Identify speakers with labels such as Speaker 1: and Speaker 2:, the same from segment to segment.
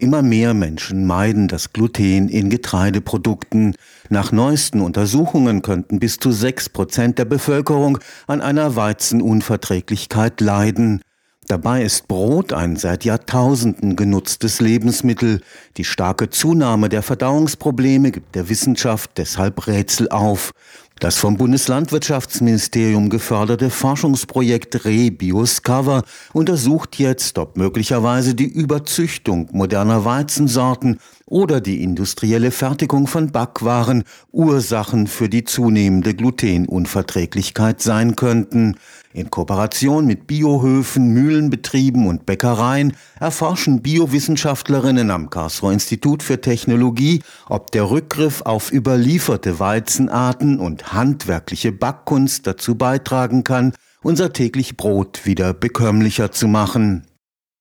Speaker 1: Immer mehr Menschen meiden das Gluten in Getreideprodukten. Nach neuesten Untersuchungen könnten bis zu sechs Prozent der Bevölkerung an einer Weizenunverträglichkeit leiden. Dabei ist Brot ein seit Jahrtausenden genutztes Lebensmittel. Die starke Zunahme der Verdauungsprobleme gibt der Wissenschaft deshalb Rätsel auf. Das vom Bundeslandwirtschaftsministerium geförderte Forschungsprojekt ReBioscover untersucht jetzt, ob möglicherweise die Überzüchtung moderner Weizensorten oder die industrielle Fertigung von Backwaren Ursachen für die zunehmende Glutenunverträglichkeit sein könnten. In Kooperation mit Biohöfen, Mühlenbetrieben und Bäckereien erforschen Biowissenschaftlerinnen am Karlsruher Institut für Technologie, ob der Rückgriff auf überlieferte Weizenarten und handwerkliche Backkunst dazu beitragen kann, unser täglich Brot wieder bekömmlicher zu machen.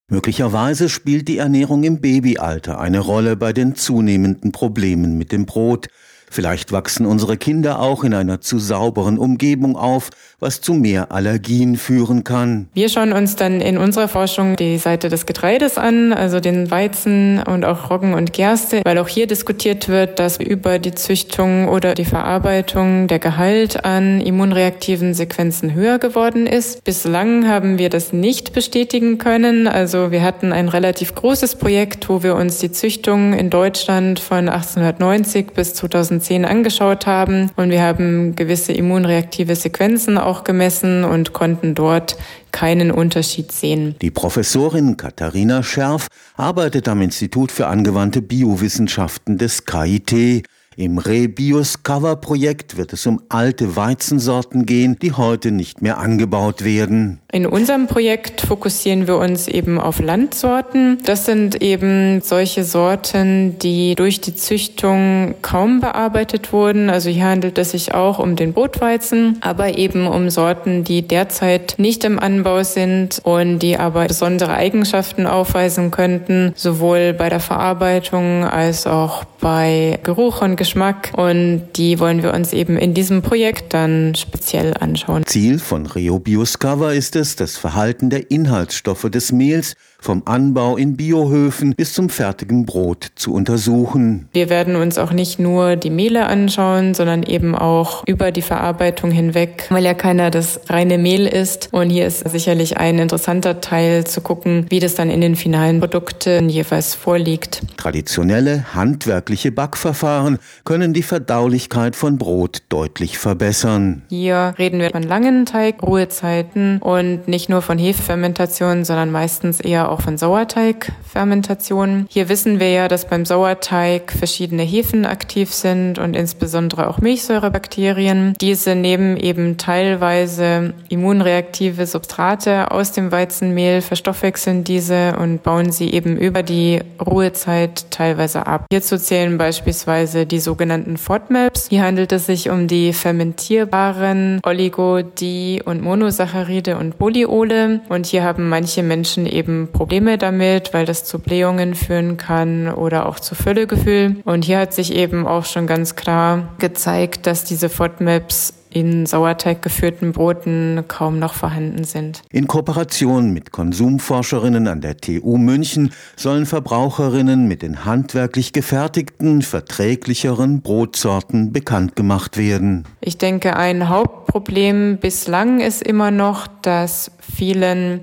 Speaker 1: Möglicherweise spielt die Ernährung im Babyalter eine Rolle bei den zunehmenden Problemen mit dem Brot, Vielleicht wachsen unsere Kinder auch in einer zu sauberen Umgebung auf, was zu mehr Allergien führen kann.
Speaker 2: Wir schauen uns dann in unserer Forschung die Seite des Getreides an, also den Weizen und auch Roggen und Gerste, weil auch hier diskutiert wird, dass über die Züchtung oder die Verarbeitung der Gehalt an immunreaktiven Sequenzen höher geworden ist. Bislang haben wir das nicht bestätigen können. Also wir hatten ein relativ großes Projekt, wo wir uns die Züchtung in Deutschland von 1890 bis 2000 2010 angeschaut haben. Und wir haben gewisse immunreaktive Sequenzen auch gemessen und konnten dort keinen Unterschied sehen.
Speaker 1: Die Professorin Katharina Scherf arbeitet am Institut für angewandte Biowissenschaften des KIT. Im Rebius Cover Projekt wird es um alte Weizensorten gehen, die heute nicht mehr angebaut werden.
Speaker 2: In unserem Projekt fokussieren wir uns eben auf Landsorten. Das sind eben solche Sorten, die durch die Züchtung kaum bearbeitet wurden. Also hier handelt es sich auch um den Brotweizen, aber eben um Sorten, die derzeit nicht im Anbau sind und die aber besondere Eigenschaften aufweisen könnten, sowohl bei der Verarbeitung als auch bei Geruch und Geschmack und die wollen wir uns eben in diesem Projekt dann speziell anschauen.
Speaker 1: Ziel von Rio Bioscover ist es, das Verhalten der Inhaltsstoffe des Mehls vom Anbau in Biohöfen bis zum fertigen Brot zu untersuchen.
Speaker 2: Wir werden uns auch nicht nur die Mehle anschauen, sondern eben auch über die Verarbeitung hinweg, weil ja keiner das reine Mehl ist. Und hier ist sicherlich ein interessanter Teil zu gucken, wie das dann in den finalen Produkten jeweils vorliegt.
Speaker 1: Traditionelle handwerkliche Backverfahren können die Verdaulichkeit von Brot deutlich verbessern.
Speaker 2: Hier reden wir von langen Teig, Ruhezeiten und nicht nur von Hefefermentation, sondern meistens eher auch von Sauerteigfermentationen. Hier wissen wir ja, dass beim Sauerteig verschiedene Hefen aktiv sind und insbesondere auch Milchsäurebakterien. Diese nehmen eben teilweise immunreaktive Substrate aus dem Weizenmehl, verstoffwechseln diese und bauen sie eben über die Ruhezeit teilweise ab. Hierzu zählen beispielsweise die sogenannten FODMAPs. Hier handelt es sich um die fermentierbaren Oligo-, Di- und Monosaccharide und Polyole. Und hier haben manche Menschen eben Probleme damit, weil das zu Blähungen führen kann oder auch zu Völlegefühl. Und hier hat sich eben auch schon ganz klar gezeigt, dass diese FODMAPs in Sauerteig geführten Broten kaum noch vorhanden sind.
Speaker 1: In Kooperation mit Konsumforscherinnen an der TU München sollen Verbraucherinnen mit den handwerklich gefertigten, verträglicheren Brotsorten bekannt gemacht werden.
Speaker 2: Ich denke, ein Hauptproblem bislang ist immer noch, dass vielen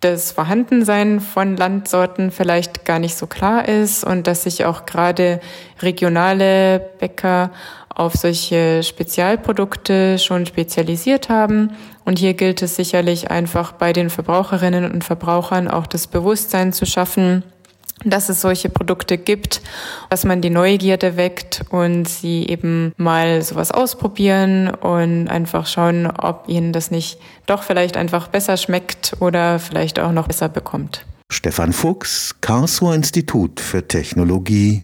Speaker 2: das Vorhandensein von Landsorten vielleicht gar nicht so klar ist und dass sich auch gerade regionale Bäcker auf solche Spezialprodukte schon spezialisiert haben. Und hier gilt es sicherlich einfach bei den Verbraucherinnen und Verbrauchern auch das Bewusstsein zu schaffen, dass es solche Produkte gibt, dass man die Neugierde weckt und sie eben mal sowas ausprobieren und einfach schauen, ob ihnen das nicht doch vielleicht einfach besser schmeckt oder vielleicht auch noch besser bekommt.
Speaker 1: Stefan Fuchs, Karlsruher Institut für Technologie